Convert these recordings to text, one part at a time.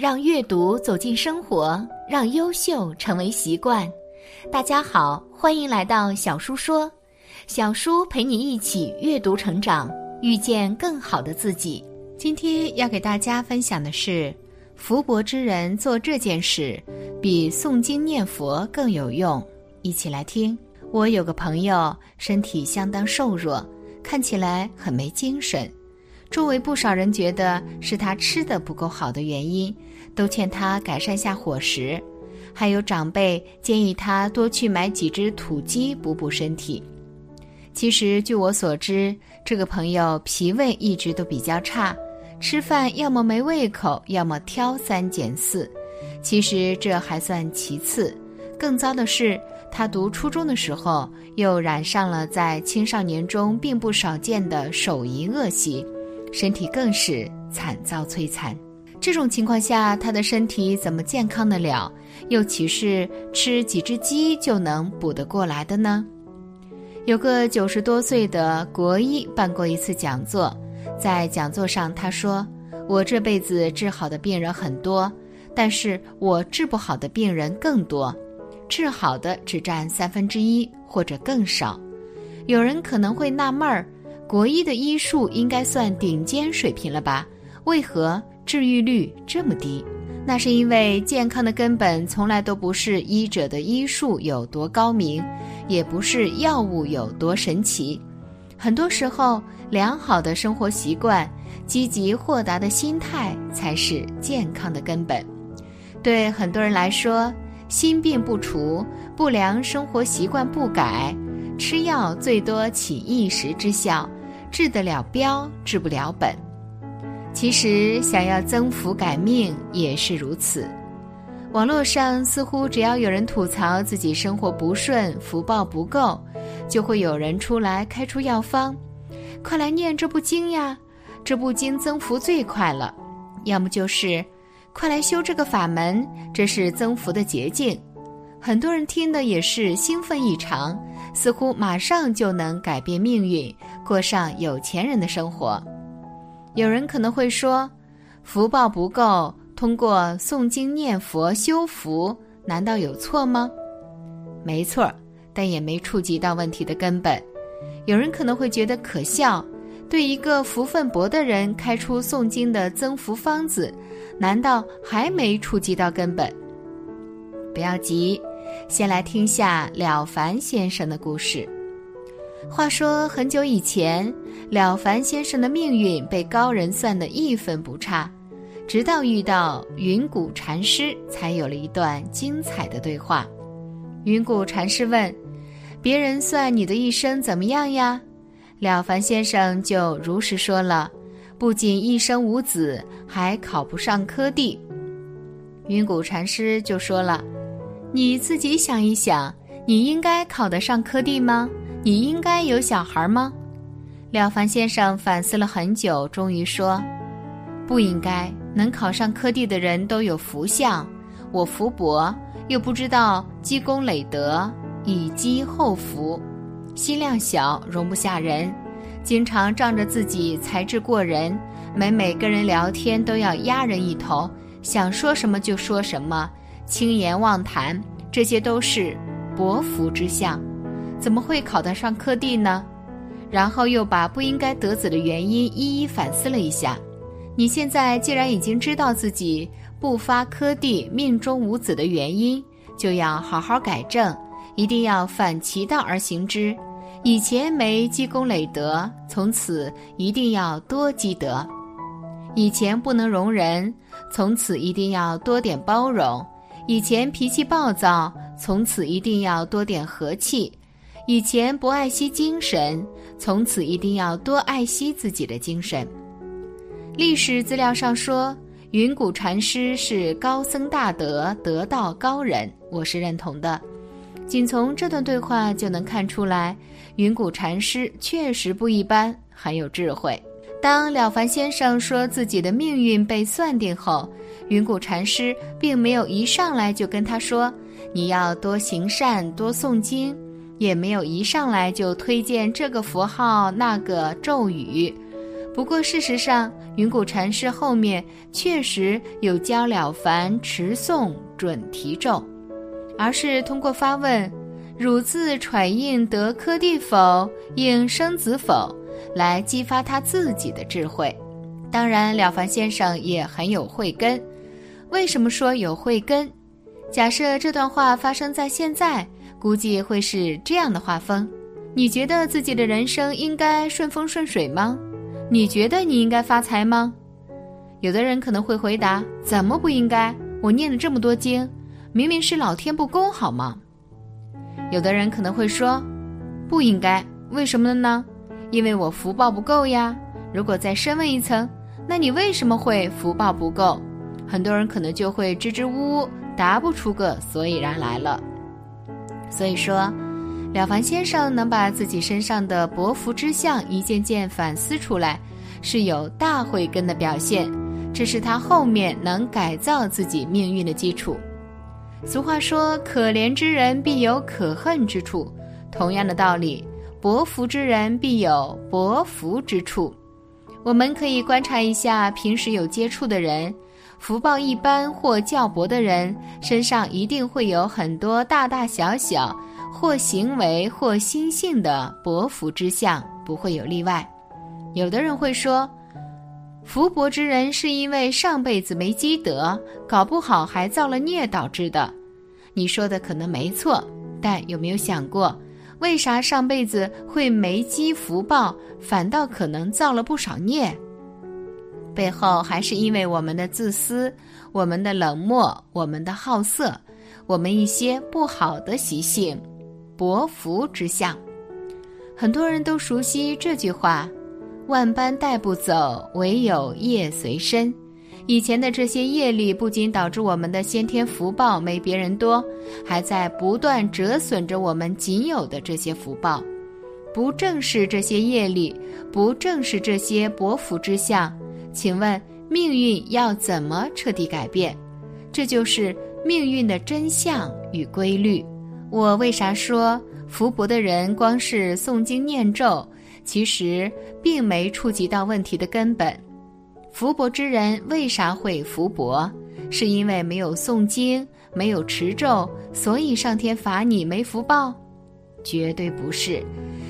让阅读走进生活，让优秀成为习惯。大家好，欢迎来到小叔说，小叔陪你一起阅读成长，遇见更好的自己。今天要给大家分享的是，福薄之人做这件事比诵经念佛更有用。一起来听。我有个朋友，身体相当瘦弱，看起来很没精神。周围不少人觉得是他吃的不够好的原因，都劝他改善下伙食。还有长辈建议他多去买几只土鸡补补身体。其实据我所知，这个朋友脾胃一直都比较差，吃饭要么没胃口，要么挑三拣四。其实这还算其次，更糟的是，他读初中的时候又染上了在青少年中并不少见的手淫恶习。身体更是惨遭摧残，这种情况下，他的身体怎么健康得了？又岂是吃几只鸡就能补得过来的呢？有个九十多岁的国医办过一次讲座，在讲座上他说：“我这辈子治好的病人很多，但是我治不好的病人更多，治好的只占三分之一或者更少。”有人可能会纳闷儿。国医的医术应该算顶尖水平了吧？为何治愈率这么低？那是因为健康的根本从来都不是医者的医术有多高明，也不是药物有多神奇。很多时候，良好的生活习惯、积极豁达的心态才是健康的根本。对很多人来说，心病不除，不良生活习惯不改，吃药最多起一时之效。治得了标，治不了本。其实想要增福改命也是如此。网络上似乎只要有人吐槽自己生活不顺、福报不够，就会有人出来开出药方，快来念这部经呀！这部经增福最快了。要么就是快来修这个法门，这是增福的捷径。很多人听的也是兴奋异常，似乎马上就能改变命运。过上有钱人的生活，有人可能会说，福报不够，通过诵经念佛修福，难道有错吗？没错，但也没触及到问题的根本。有人可能会觉得可笑，对一个福分薄的人开出诵经的增福方子，难道还没触及到根本？不要急，先来听下了凡先生的故事。话说很久以前，了凡先生的命运被高人算得一分不差，直到遇到云谷禅师，才有了一段精彩的对话。云谷禅师问：“别人算你的一生怎么样呀？”了凡先生就如实说了：“不仅一生无子，还考不上科第。”云谷禅师就说了：“你自己想一想，你应该考得上科第吗？”你应该有小孩吗？了凡先生反思了很久，终于说：“不应该。能考上科第的人都有福相，我福薄，又不知道积功累德，以积后福，心量小，容不下人，经常仗着自己才智过人，每每跟人聊天都要压人一头，想说什么就说什么，轻言妄谈，这些都是薄福之相。”怎么会考得上科第呢？然后又把不应该得子的原因一一反思了一下。你现在既然已经知道自己不发科第、命中无子的原因，就要好好改正，一定要反其道而行之。以前没积功累德，从此一定要多积德；以前不能容人，从此一定要多点包容；以前脾气暴躁，从此一定要多点和气。以前不爱惜精神，从此一定要多爱惜自己的精神。历史资料上说，云谷禅师是高僧大德、得道高人，我是认同的。仅从这段对话就能看出来，云谷禅师确实不一般，很有智慧。当了凡先生说自己的命运被算定后，云谷禅师并没有一上来就跟他说：“你要多行善，多诵经。”也没有一上来就推荐这个符号那个咒语，不过事实上，云谷禅师后面确实有教了凡持诵准提咒，而是通过发问“汝自揣应得科第否？应生子否？”来激发他自己的智慧。当然，了凡先生也很有慧根。为什么说有慧根？假设这段话发生在现在，估计会是这样的画风：你觉得自己的人生应该顺风顺水吗？你觉得你应该发财吗？有的人可能会回答：“怎么不应该？我念了这么多经，明明是老天不公，好吗？”有的人可能会说：“不应该，为什么呢？因为我福报不够呀。”如果再深问一层，那你为什么会福报不够？很多人可能就会支支吾吾，答不出个所以然来了。所以说。了凡先生能把自己身上的薄福之相一件件反思出来，是有大慧根的表现，这是他后面能改造自己命运的基础。俗话说：“可怜之人必有可恨之处。”同样的道理，薄福之人必有薄福之处。我们可以观察一下平时有接触的人，福报一般或较薄的人身上一定会有很多大大小小。或行为或心性的薄福之相不会有例外。有的人会说，福薄之人是因为上辈子没积德，搞不好还造了孽导致的。你说的可能没错，但有没有想过，为啥上辈子会没积福报，反倒可能造了不少孽？背后还是因为我们的自私、我们的冷漠、我们的好色、我们一些不好的习性。薄福之相，很多人都熟悉这句话：“万般带不走，唯有业随身。”以前的这些业力不仅导致我们的先天福报没别人多，还在不断折损着我们仅有的这些福报。不正视这些业力，不正视这些薄福之相，请问命运要怎么彻底改变？这就是命运的真相与规律。我为啥说福薄的人光是诵经念咒，其实并没触及到问题的根本？福薄之人为啥会福薄？是因为没有诵经，没有持咒，所以上天罚你没福报？绝对不是，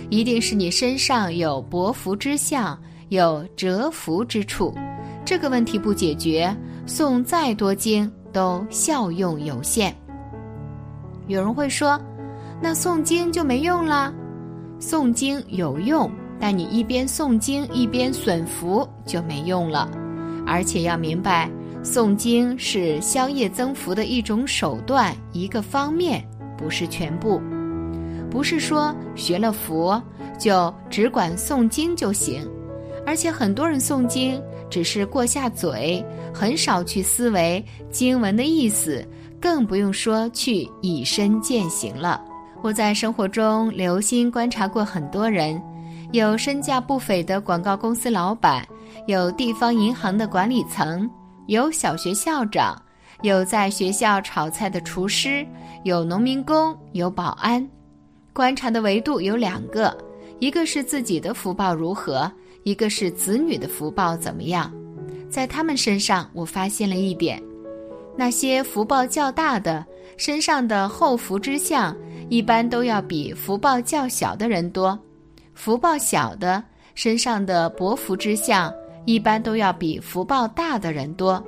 一定是你身上有薄福之相，有折福之处。这个问题不解决，诵再多经都效用有限。有人会说，那诵经就没用啦？诵经有用，但你一边诵经一边损福就没用了。而且要明白，诵经是消业增福的一种手段，一个方面，不是全部。不是说学了佛就只管诵经就行，而且很多人诵经只是过下嘴，很少去思维经文的意思。更不用说去以身践行了。我在生活中留心观察过很多人，有身价不菲的广告公司老板，有地方银行的管理层，有小学校长，有在学校炒菜的厨师，有农民工，有保安。观察的维度有两个，一个是自己的福报如何，一个是子女的福报怎么样。在他们身上，我发现了一点。那些福报较大的身上的厚福之相，一般都要比福报较小的人多；福报小的身上的薄福之相，一般都要比福报大的人多。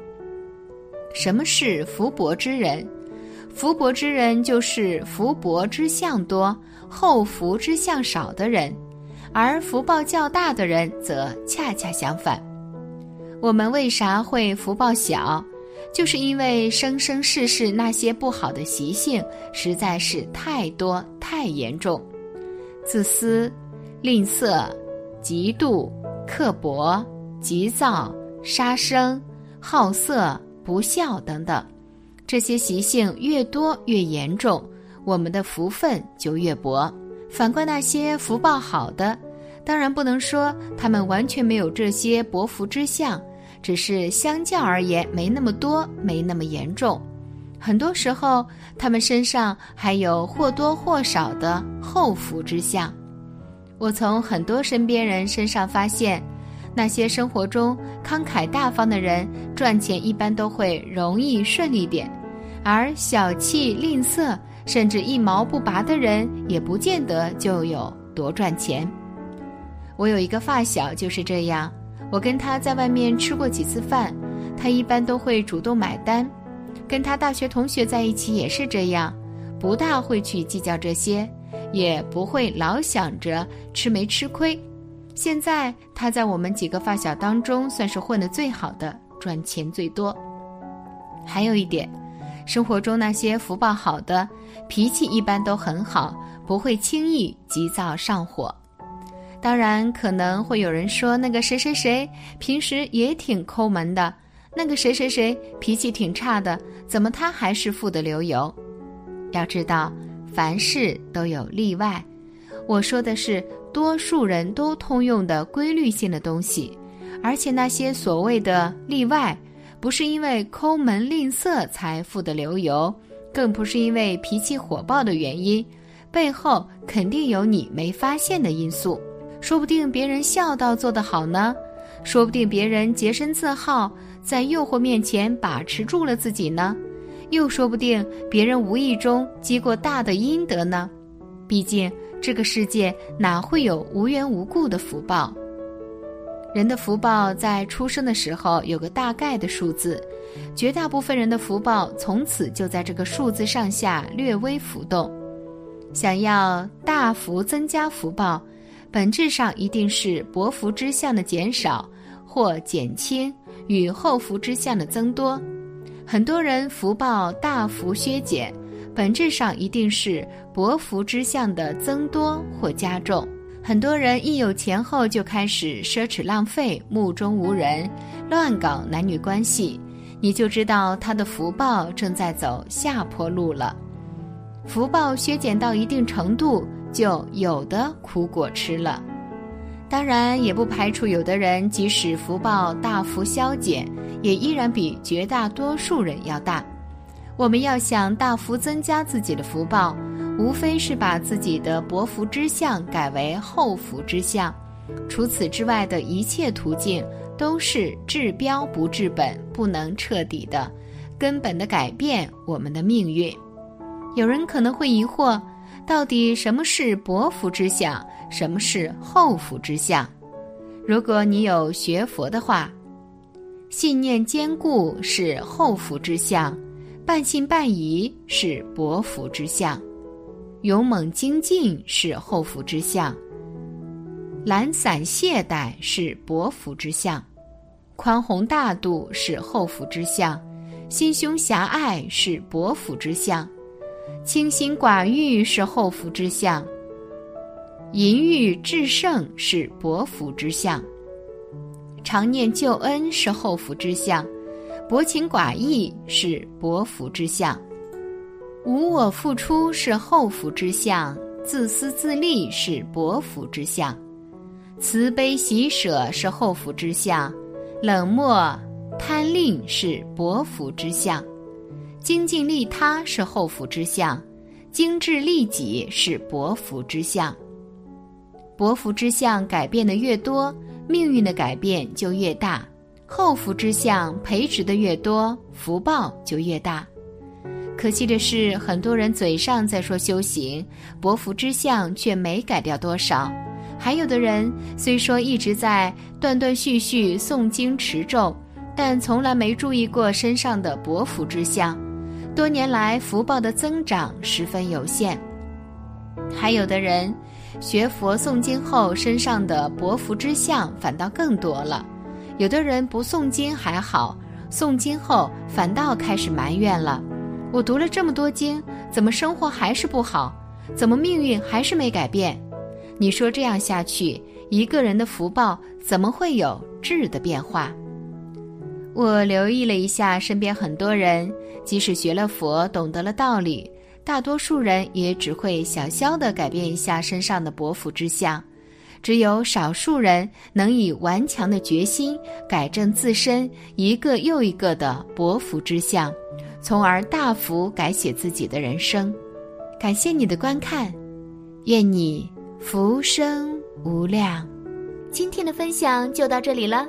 什么是福薄之人？福薄之人就是福薄之相多、厚福之相少的人，而福报较大的人则恰恰相反。我们为啥会福报小？就是因为生生世世那些不好的习性实在是太多太严重，自私、吝啬、嫉妒、刻薄、急躁、杀生、好色、不孝等等，这些习性越多越严重，我们的福分就越薄。反观那些福报好的，当然不能说他们完全没有这些薄福之相。只是相较而言没那么多，没那么严重。很多时候，他们身上还有或多或少的厚福之相。我从很多身边人身上发现，那些生活中慷慨大方的人，赚钱一般都会容易顺利点；而小气吝啬，甚至一毛不拔的人，也不见得就有多赚钱。我有一个发小就是这样，我跟他在外面吃过几次饭，他一般都会主动买单。跟他大学同学在一起也是这样，不大会去计较这些，也不会老想着吃没吃亏。现在他在我们几个发小当中算是混得最好的，赚钱最多。还有一点，生活中那些福报好的，脾气一般都很好，不会轻易急躁上火。当然，可能会有人说，那个谁谁谁平时也挺抠门的，那个谁谁谁脾气挺差的，怎么他还是富得流油？要知道，凡事都有例外。我说的是多数人都通用的规律性的东西，而且那些所谓的例外，不是因为抠门吝啬才富得流油，更不是因为脾气火爆的原因，背后肯定有你没发现的因素。说不定别人孝道做得好呢，说不定别人洁身自好，在诱惑面前把持住了自己呢，又说不定别人无意中积过大的阴德呢。毕竟这个世界哪会有无缘无故的福报？人的福报在出生的时候有个大概的数字，绝大部分人的福报从此就在这个数字上下略微浮动。想要大幅增加福报。本质上一定是薄福之相的减少或减轻与厚福之相的增多。很多人福报大幅削减，本质上一定是薄福之相的增多或加重。很多人一有钱后就开始奢侈浪费、目中无人、乱搞男女关系，你就知道他的福报正在走下坡路了。福报削减到一定程度。就有的苦果吃了，当然也不排除有的人即使福报大幅消减，也依然比绝大多数人要大。我们要想大幅增加自己的福报，无非是把自己的薄福之相改为厚福之相，除此之外的一切途径都是治标不治本，不能彻底的、根本的改变我们的命运。有人可能会疑惑。到底什么是薄福之相，什么是厚福之相？如果你有学佛的话，信念坚固是厚福之相，半信半疑是薄福之相，勇猛精进是厚福之相，懒散懈怠是薄福之相，宽宏大度是厚福之相，心胸狭隘是薄福之相。清心寡欲是厚福之相，淫欲至圣是薄福之相，常念救恩是厚福之相，薄情寡义是薄福之相，无我付出是厚福之相，自私自利是薄福之相，慈悲喜舍是厚福之相，冷漠贪吝是薄福之相。精进利他是后福之相，精致利己是薄福之相。薄福之相改变的越多，命运的改变就越大；后福之相培植的越多，福报就越大。可惜的是，很多人嘴上在说修行，薄福之相却没改掉多少；还有的人虽说一直在断断续续诵经持咒，但从来没注意过身上的薄福之相。多年来福报的增长十分有限，还有的人学佛诵经后，身上的薄福之相反倒更多了；有的人不诵经还好，诵经后反倒开始埋怨了：我读了这么多经，怎么生活还是不好？怎么命运还是没改变？你说这样下去，一个人的福报怎么会有质的变化？我留意了一下身边很多人。即使学了佛，懂得了道理，大多数人也只会小小的改变一下身上的薄福之相，只有少数人能以顽强的决心改正自身一个又一个的薄福之相，从而大幅改写自己的人生。感谢你的观看，愿你福生无量。今天的分享就到这里了，